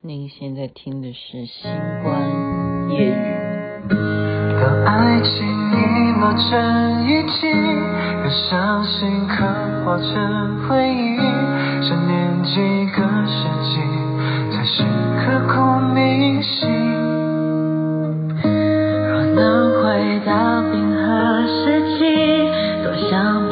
您现在听的是《星光夜语》。当爱情遗落成遗迹，让伤心刻画成回忆，想念几个世纪，才是刻骨铭心。若能回到冰河时期，多想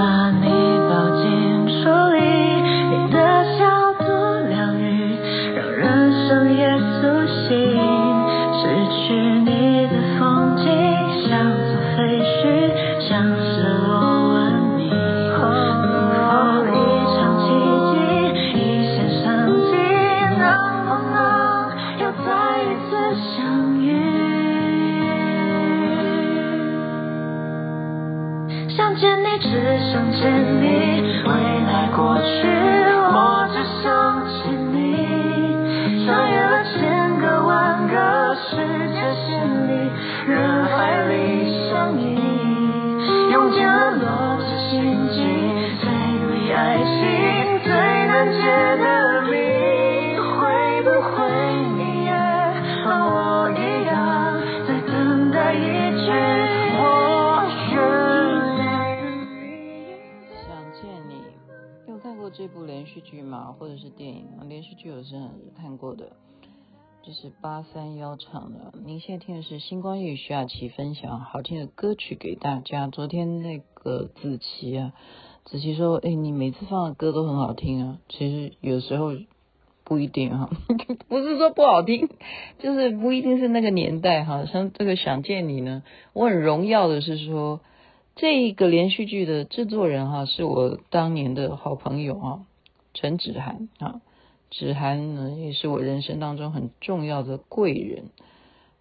部连续剧嘛或者是电影啊，连续剧我是很看过的，就是八三幺唱的。您现在听的是星光夜语徐雅琪分享好听的歌曲给大家。昨天那个子琪啊，子琪说：“哎，你每次放的歌都很好听啊。”其实有时候不一定哈，不是说不好听，就是不一定是那个年代哈。像这个想见你呢，我很荣耀的是说，这个连续剧的制作人哈，是我当年的好朋友啊。陈芷涵啊，芷涵呢也是我人生当中很重要的贵人，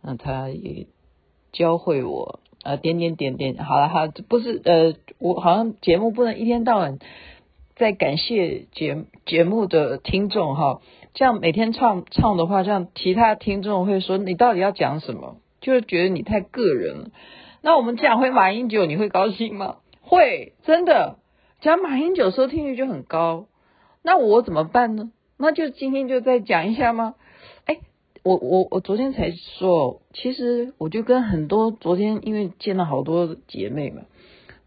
那他也教会我啊点点点点，好了哈，不是呃，我好像节目不能一天到晚在感谢节节目的听众哈，这样每天唱唱的话，这样其他听众会说你到底要讲什么，就是觉得你太个人了。那我们讲回马英九，你会高兴吗？会，真的讲马英九收听率就很高。那我怎么办呢？那就今天就再讲一下吗？哎，我我我昨天才说，其实我就跟很多昨天因为见了好多姐妹嘛，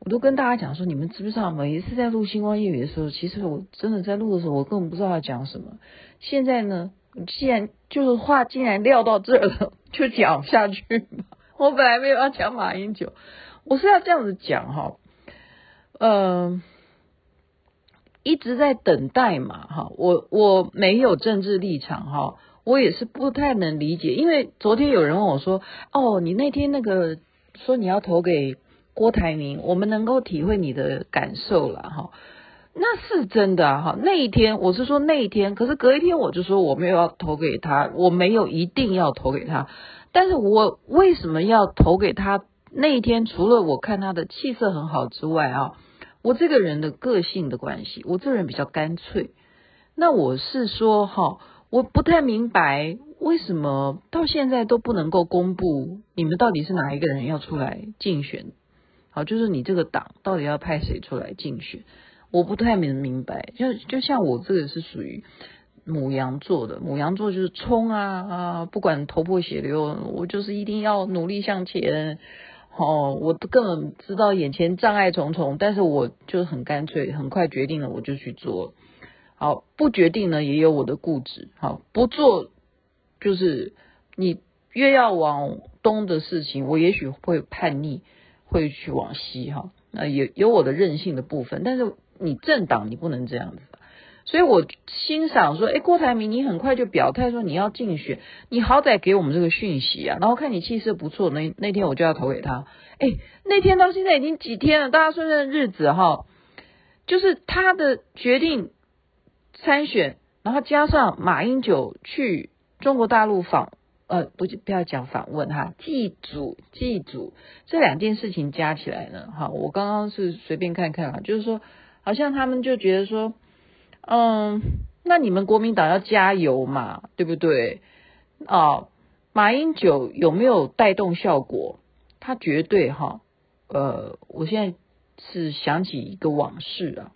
我都跟大家讲说，你们知不知道？每一次在录星光夜语的时候，其实我真的在录的时候，我根本不知道要讲什么。现在呢，既然就是话既然撂到这了，就讲下去吧。我本来没有要讲马英九，我是要这样子讲哈，嗯、呃。一直在等待嘛，哈，我我没有政治立场，哈，我也是不太能理解，因为昨天有人问我说，哦，你那天那个说你要投给郭台铭，我们能够体会你的感受了，哈，那是真的，哈，那一天我是说那一天，可是隔一天我就说我没有要投给他，我没有一定要投给他，但是我为什么要投给他？那一天除了我看他的气色很好之外啊。我这个人的个性的关系，我这个人比较干脆。那我是说哈，我不太明白为什么到现在都不能够公布你们到底是哪一个人要出来竞选。好，就是你这个党到底要派谁出来竞选？我不太明明白。就就像我这个是属于母羊座的，母羊座就是冲啊啊，不管头破血流，我就是一定要努力向前。哦，我根本知道眼前障碍重重，但是我就很干脆，很快决定了，我就去做。好，不决定呢，也有我的固执。好，不做就是你越要往东的事情，我也许会叛逆，会去往西。哈，那也有我的任性的部分，但是你政党你不能这样子。所以我欣赏说，哎，郭台铭，你很快就表态说你要竞选，你好歹给我们这个讯息啊，然后看你气色不错，那那天我就要投给他。哎，那天到现在已经几天了，大家算算日子哈，就是他的决定参选，然后加上马英九去中国大陆访，呃，不不要讲访问哈，祭祖祭祖这两件事情加起来呢，哈，我刚刚是随便看看啊，就是说好像他们就觉得说。嗯，那你们国民党要加油嘛，对不对？哦，马英九有没有带动效果？他绝对哈，呃，我现在是想起一个往事啊。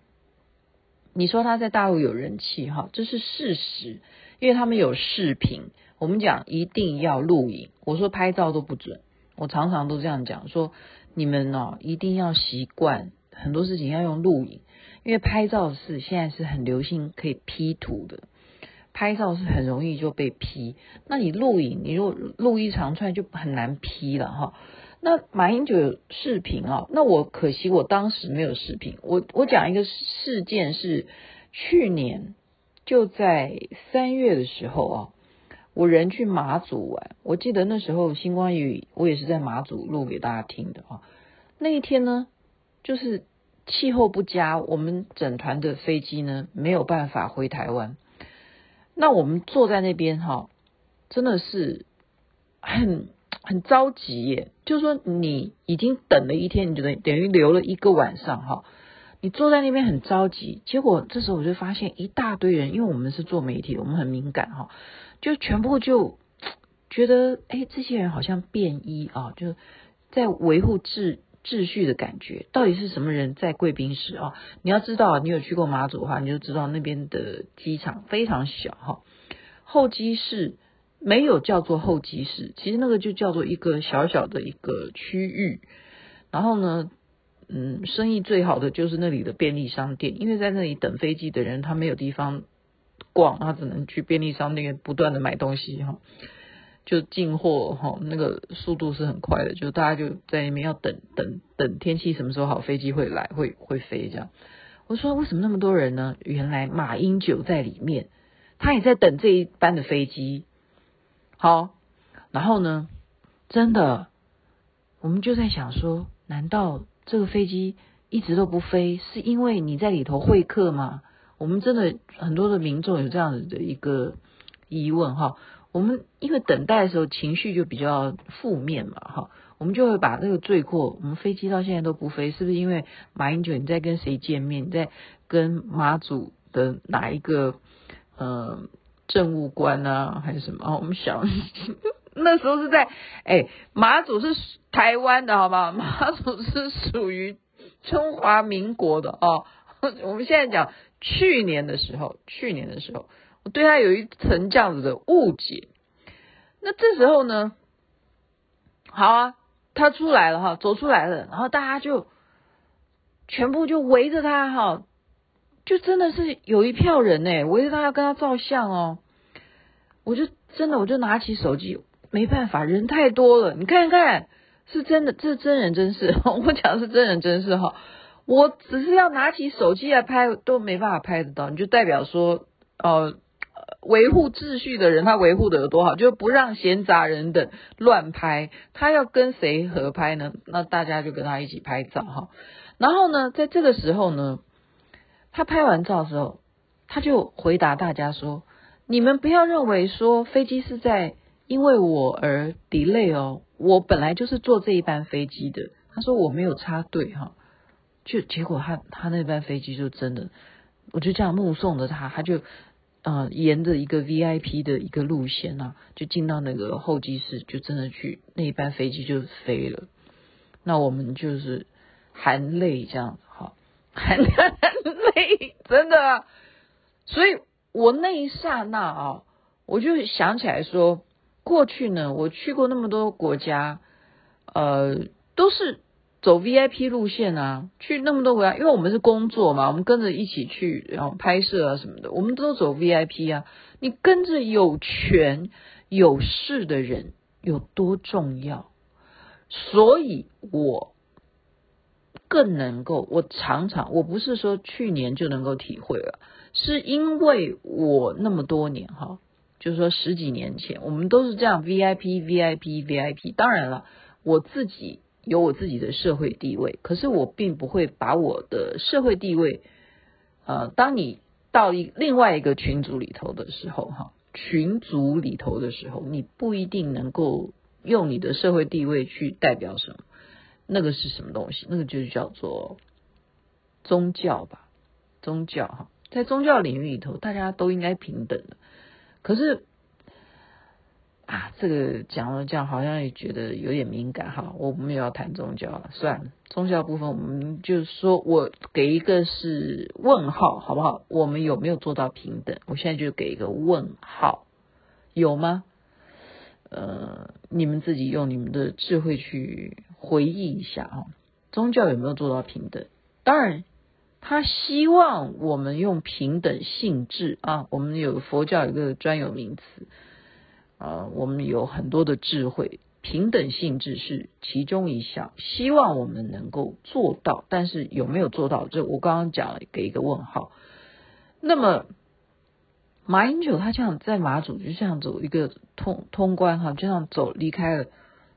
你说他在大陆有人气哈，这是事实，因为他们有视频。我们讲一定要录影，我说拍照都不准。我常常都这样讲，说你们呢、哦、一定要习惯很多事情要用录影，因为拍照是现在是很流行可以 P 图的，拍照是很容易就被 P。那你录影，你如果录一长串就很难 P 了哈。那马英九有视频啊，那我可惜我当时没有视频。我我讲一个事件是去年就在三月的时候啊。我人去马祖玩，我记得那时候星光雨，我也是在马祖录给大家听的啊。那一天呢，就是气候不佳，我们整团的飞机呢没有办法回台湾。那我们坐在那边哈，真的是很很着急耶。就是说你已经等了一天，你就等等于留了一个晚上哈。你坐在那边很着急，结果这时候我就发现一大堆人，因为我们是做媒体，我们很敏感哈。就全部就觉得，哎，这些人好像便衣啊，就在维护秩秩序的感觉。到底是什么人在贵宾室啊？你要知道，你有去过马祖的话，你就知道那边的机场非常小哈。候机室没有叫做候机室，其实那个就叫做一个小小的一个区域。然后呢，嗯，生意最好的就是那里的便利商店，因为在那里等飞机的人，他没有地方。逛，他只能去便利商店不断的买东西哈，就进货哈，那个速度是很快的，就大家就在那边要等等等天气什么时候好，飞机会来会会飞这样。我说为什么那么多人呢？原来马英九在里面，他也在等这一班的飞机。好，然后呢，真的，我们就在想说，难道这个飞机一直都不飞，是因为你在里头会客吗？我们真的很多的民众有这样子的一个疑问哈，我们因为等待的时候情绪就比较负面嘛哈，我们就会把这个罪过，我们飞机到现在都不飞，是不是因为马英九你在跟谁见面？你在跟马祖的哪一个呃政务官啊，还是什么？我们想 那时候是在哎马祖是台湾的好吗？马祖是属于中华民国的哦。我们现在讲。去年的时候，去年的时候，我对他有一层这样子的误解。那这时候呢，好啊，他出来了哈，走出来了，然后大家就全部就围着他哈，就真的是有一票人哎，围着他要跟他照相哦。我就真的我就拿起手机，没办法，人太多了，你看看，是真的，这是真人真事，我讲的是真人真事哈。我只是要拿起手机来拍，都没办法拍得到。你就代表说，呃，维护秩序的人他维护的有多好，就不让闲杂人等乱拍。他要跟谁合拍呢？那大家就跟他一起拍照哈。然后呢，在这个时候呢，他拍完照的时候，他就回答大家说：“你们不要认为说飞机是在因为我而 delay 哦，我本来就是坐这一班飞机的。”他说：“我没有插队哈。”就结果他他那班飞机就真的，我就这样目送着他，他就呃沿着一个 VIP 的一个路线啊，就进到那个候机室，就真的去那一班飞机就飞了。那我们就是含泪这样，好含 含泪，真的。所以我那一刹那啊，我就想起来说，过去呢，我去过那么多国家，呃，都是。走 VIP 路线啊，去那么多国家，因为我们是工作嘛，我们跟着一起去，然后拍摄啊什么的，我们都走 VIP 啊。你跟着有权有势的人有多重要？所以我更能够，我常常，我不是说去年就能够体会了，是因为我那么多年哈，就是说十几年前，我们都是这样 VIP VIP VIP。当然了，我自己。有我自己的社会地位，可是我并不会把我的社会地位，呃，当你到一另外一个群组里头的时候，哈，群组里头的时候，你不一定能够用你的社会地位去代表什么，那个是什么东西？那个就叫做宗教吧，宗教哈，在宗教领域里头，大家都应该平等的，可是啊，这个讲了这样，好像也觉得有点敏感哈。我们也要谈宗教了，算了，宗教部分我们就是说，我给一个是问号，好不好？我们有没有做到平等？我现在就给一个问号，有吗？呃，你们自己用你们的智慧去回忆一下啊，宗教有没有做到平等？当然，他希望我们用平等性质啊。我们有佛教有一个专有名词呃，我们有很多的智慧，平等性质是其中一项，希望我们能够做到。但是有没有做到？这我刚刚讲了，给一个问号。那么。马英九他这样在马祖就这样走一个通通关哈，就这样走离开了，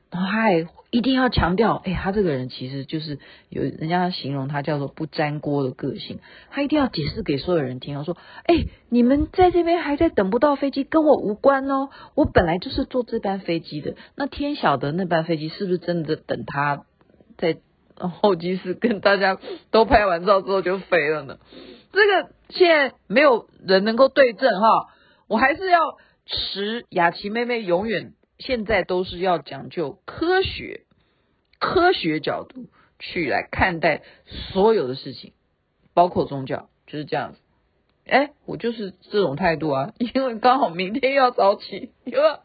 然后他还一定要强调，哎，他这个人其实就是有人家形容他叫做不沾锅的个性，他一定要解释给所有人听，说，哎，你们在这边还在等不到飞机，跟我无关哦，我本来就是坐这班飞机的，那天晓得那班飞机是不是真的等他在候机室跟大家都拍完照之后就飞了呢？这个现在没有人能够对证哈，我还是要持雅琪妹妹永远现在都是要讲究科学，科学角度去来看待所有的事情，包括宗教就是这样子。哎，我就是这种态度啊，因为刚好明天要早起，又要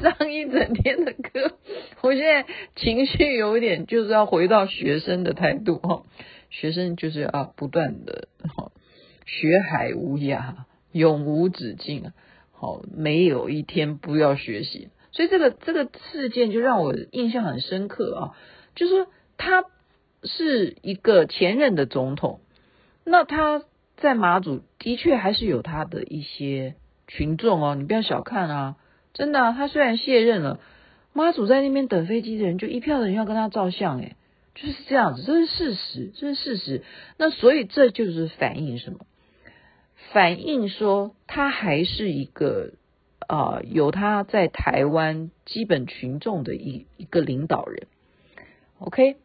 上一整天的课，我现在情绪有一点就是要回到学生的态度哈，学生就是要不断的哈。学海无涯，永无止境啊！好，没有一天不要学习。所以这个这个事件就让我印象很深刻啊，就是说他是一个前任的总统，那他在马祖的确还是有他的一些群众哦，你不要小看啊，真的，他虽然卸任了，马祖在那边等飞机的人就一票的人要跟他照相，诶，就是这样子，这是事实，这是事实。那所以这就是反映什么？反映说他还是一个、呃，有他在台湾基本群众的一一个领导人，OK，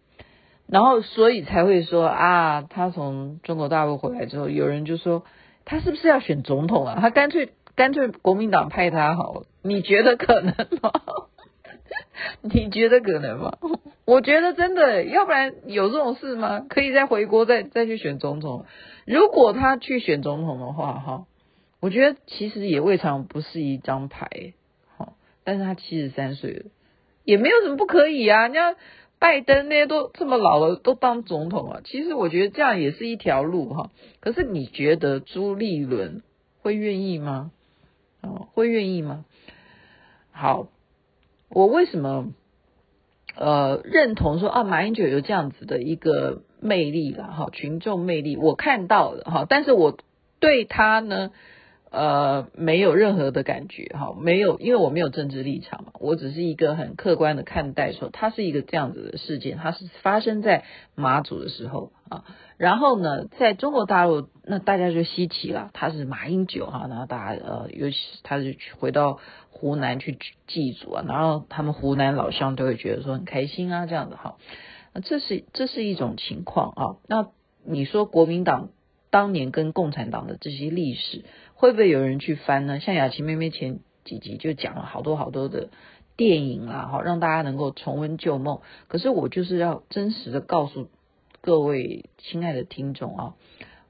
然后所以才会说啊，他从中国大陆回来之后，有人就说他是不是要选总统啊？他干脆干脆国民党派他好了，你觉得可能吗？你觉得可能吗？我觉得真的，要不然有这种事吗？可以再回国再再去选总统。如果他去选总统的话，哈，我觉得其实也未尝不是一张牌，哈。但是他七十三岁了，也没有什么不可以啊。人家拜登那些都这么老了，都当总统啊。其实我觉得这样也是一条路，哈。可是你觉得朱立伦会愿意吗？哦，会愿意吗？好，我为什么呃认同说啊，马英九有这样子的一个。魅力了哈，群众魅力我看到了哈，但是我对他呢，呃，没有任何的感觉哈，没有，因为我没有政治立场嘛，我只是一个很客观的看待说，它是一个这样子的事件，它是发生在马祖的时候啊，然后呢，在中国大陆，那大家就稀奇了，他是马英九哈，然后大家呃，尤其他是回到湖南去祭祖啊，然后他们湖南老乡都会觉得说很开心啊，这样子哈。这是这是一种情况啊。那你说国民党当年跟共产党的这些历史，会不会有人去翻呢？像雅琪妹妹前几集就讲了好多好多的电影啦，哈，让大家能够重温旧梦。可是我就是要真实的告诉各位亲爱的听众啊，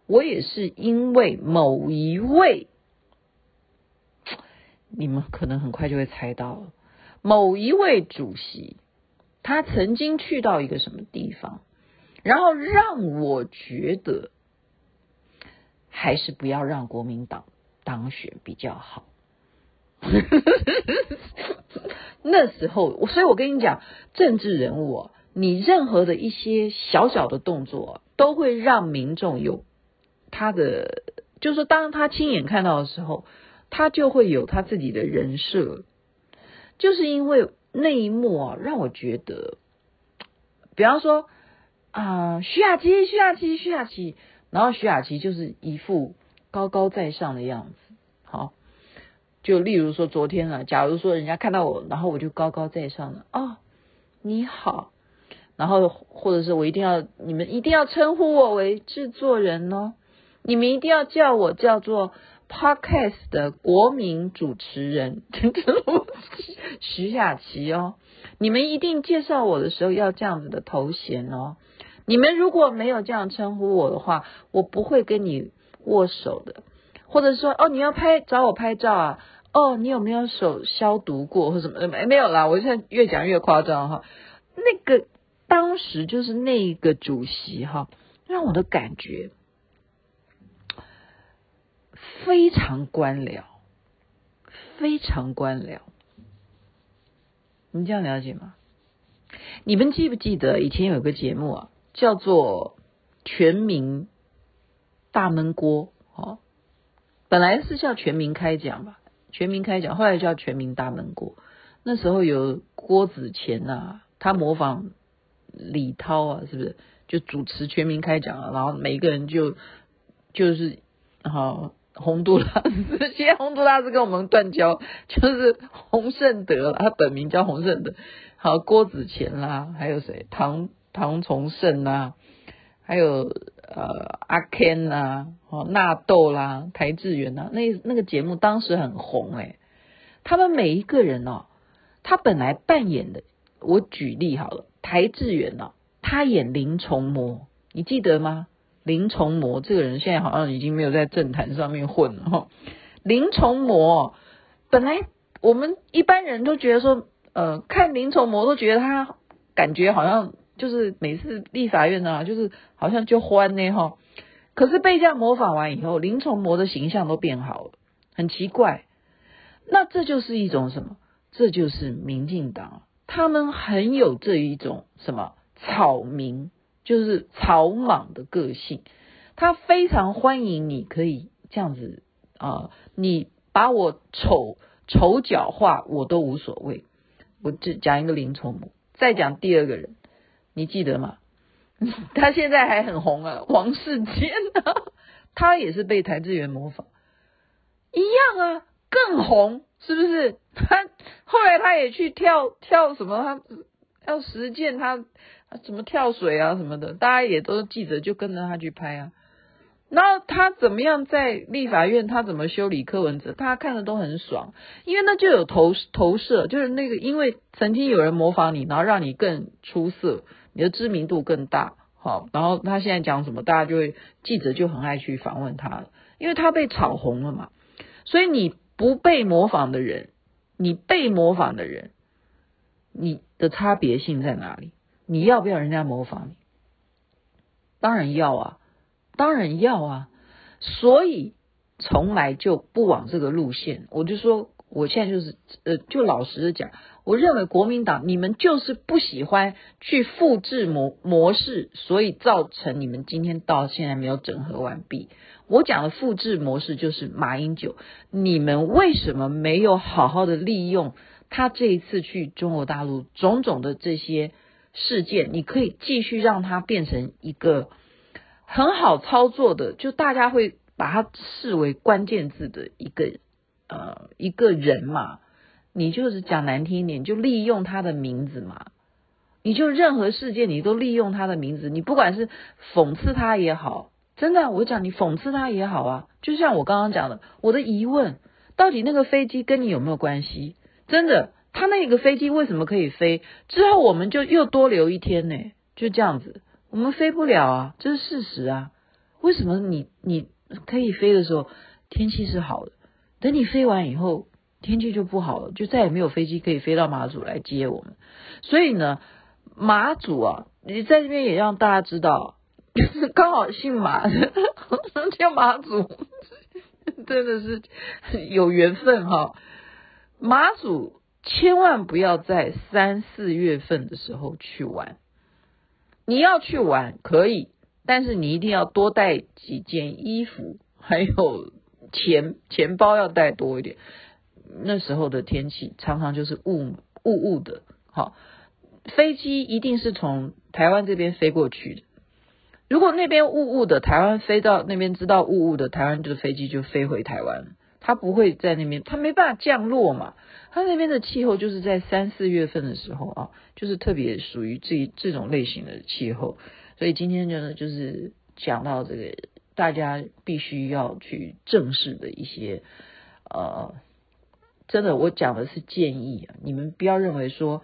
我也是因为某一位，你们可能很快就会猜到了，某一位主席。他曾经去到一个什么地方，然后让我觉得还是不要让国民党当选比较好。那时候，所以我跟你讲，政治人物，你任何的一些小小的动作，都会让民众有他的，就是，当他亲眼看到的时候，他就会有他自己的人设，就是因为。那一幕啊，让我觉得，比方说啊，徐雅琪，徐雅琪，徐雅琪，然后徐雅琪就是一副高高在上的样子。好，就例如说昨天啊，假如说人家看到我，然后我就高高在上的哦，你好，然后或者是我一定要，你们一定要称呼我为制作人哦，你们一定要叫我叫做 Podcast 的国民主持人 徐雅琪哦。你们一定介绍我的时候要这样子的头衔哦。你们如果没有这样称呼我的话，我不会跟你握手的。或者说，哦，你要拍找我拍照啊？哦，你有没有手消毒过或什么？没没有啦。我现在越讲越夸张哈。那个当时就是那个主席哈，让我的感觉非常官僚，非常官僚。你这样了解吗？你们记不记得以前有个节目啊，叫做《全民大闷锅》哦，本来是叫《全民开讲》吧，《全民开讲》后来叫《全民大闷锅》。那时候有郭子乾呐，他模仿李涛啊，是不是就主持《全民开讲》啊？然后每个人就就是好。洪都拉斯，现在洪都拉斯跟我们断交，就是洪胜德，他本名叫洪胜德。好，郭子乾啦，还有谁？唐唐崇盛啦，还有呃阿 Ken 啦，哦纳豆啦，邰智源呐，那那个节目当时很红诶、他们每一个人哦，他本来扮演的，我举例好了，邰智源哦，他演林崇模，你记得吗？林崇模这个人现在好像已经没有在政坛上面混了哈。林崇模本来我们一般人都觉得说，呃，看林崇模都觉得他感觉好像就是每次立法院呢，就是好像就欢呢哈。可是被这样模仿完以后，林崇模的形象都变好了，很奇怪。那这就是一种什么？这就是民进党，他们很有这一种什么草民。就是草莽的个性，他非常欢迎你可以这样子啊、你把我丑丑角化我都无所谓。我就讲一个林聪模，再讲第二个人，你记得吗？他现在还很红啊，王世坚啊，他也是被邰智源模仿，一样啊，更红，是不是？他后来他也去跳跳什么，他要实践他。什么跳水啊什么的，大家也都记得就跟着他去拍啊。然后他怎么样在立法院，他怎么修理柯文哲，大家看的都很爽，因为那就有投投射，就是那个因为曾经有人模仿你，然后让你更出色，你的知名度更大，好，然后他现在讲什么，大家就会记者就很爱去访问他了，因为他被炒红了嘛。所以你不被模仿的人，你被模仿的人，你的差别性在哪里？你要不要人家模仿你？当然要啊，当然要啊，所以从来就不往这个路线。我就说，我现在就是呃，就老实的讲，我认为国民党你们就是不喜欢去复制模模式，所以造成你们今天到现在没有整合完毕。我讲的复制模式就是马英九，你们为什么没有好好的利用他这一次去中国大陆种种的这些？事件，你可以继续让它变成一个很好操作的，就大家会把它视为关键字的一个呃一个人嘛。你就是讲难听一点，就利用他的名字嘛。你就任何事件，你都利用他的名字，你不管是讽刺他也好，真的，我讲你讽刺他也好啊。就像我刚刚讲的，我的疑问，到底那个飞机跟你有没有关系？真的。他那个飞机为什么可以飞？之后我们就又多留一天呢？就这样子，我们飞不了啊，这是事实啊。为什么你你可以飞的时候天气是好的，等你飞完以后天气就不好了，就再也没有飞机可以飞到马祖来接我们。所以呢，马祖啊，你在这边也让大家知道，刚好姓马的 叫马祖，真的是有缘分哈。马祖。千万不要在三四月份的时候去玩。你要去玩可以，但是你一定要多带几件衣服，还有钱钱包要带多一点。那时候的天气常常就是雾雾雾的，好，飞机一定是从台湾这边飞过去的。如果那边雾雾的，台湾飞到那边知道雾雾的，台湾的飞机就飞回台湾，它不会在那边，它没办法降落嘛。它那边的气候就是在三四月份的时候啊，就是特别属于这这种类型的气候，所以今天就呢，就是讲到这个大家必须要去正视的一些呃，真的，我讲的是建议啊，你们不要认为说，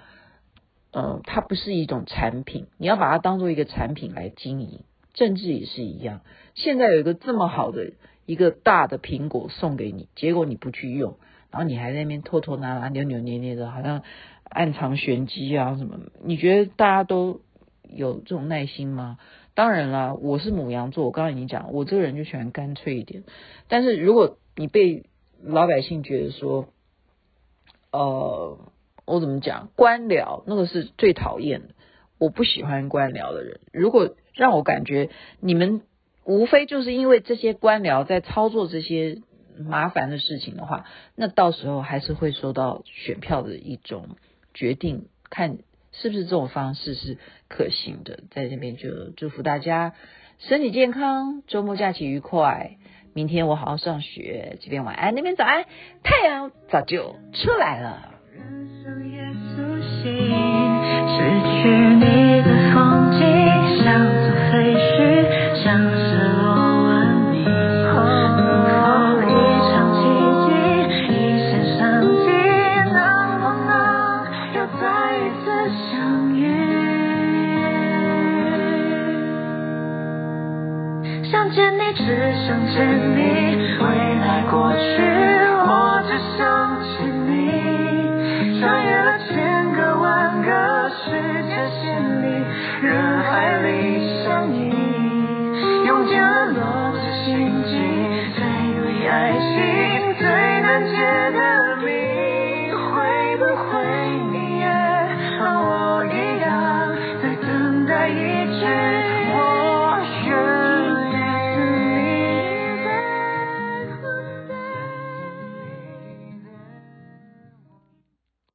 呃，它不是一种产品，你要把它当做一个产品来经营。政治也是一样，现在有一个这么好的一个大的苹果送给你，结果你不去用，然后你还在那边拖拖拉拉、扭扭捏捏的，好像暗藏玄机啊什么？你觉得大家都有这种耐心吗？当然啦，我是母羊座，我刚刚已经讲，我这个人就喜欢干脆一点。但是如果你被老百姓觉得说，呃，我怎么讲？官僚那个是最讨厌的，我不喜欢官僚的人。如果让我感觉你们无非就是因为这些官僚在操作这些麻烦的事情的话，那到时候还是会受到选票的一种决定，看是不是这种方式是可行的。在这边就祝福大家身体健康，周末假期愉快。明天我好好上学，这边晚安，那边早安，太阳早就出来了。人生也想见你只想见你未来过去我只想见你穿越了千个万个时间线里人海里相依用尽了逻辑心机推为爱情最难解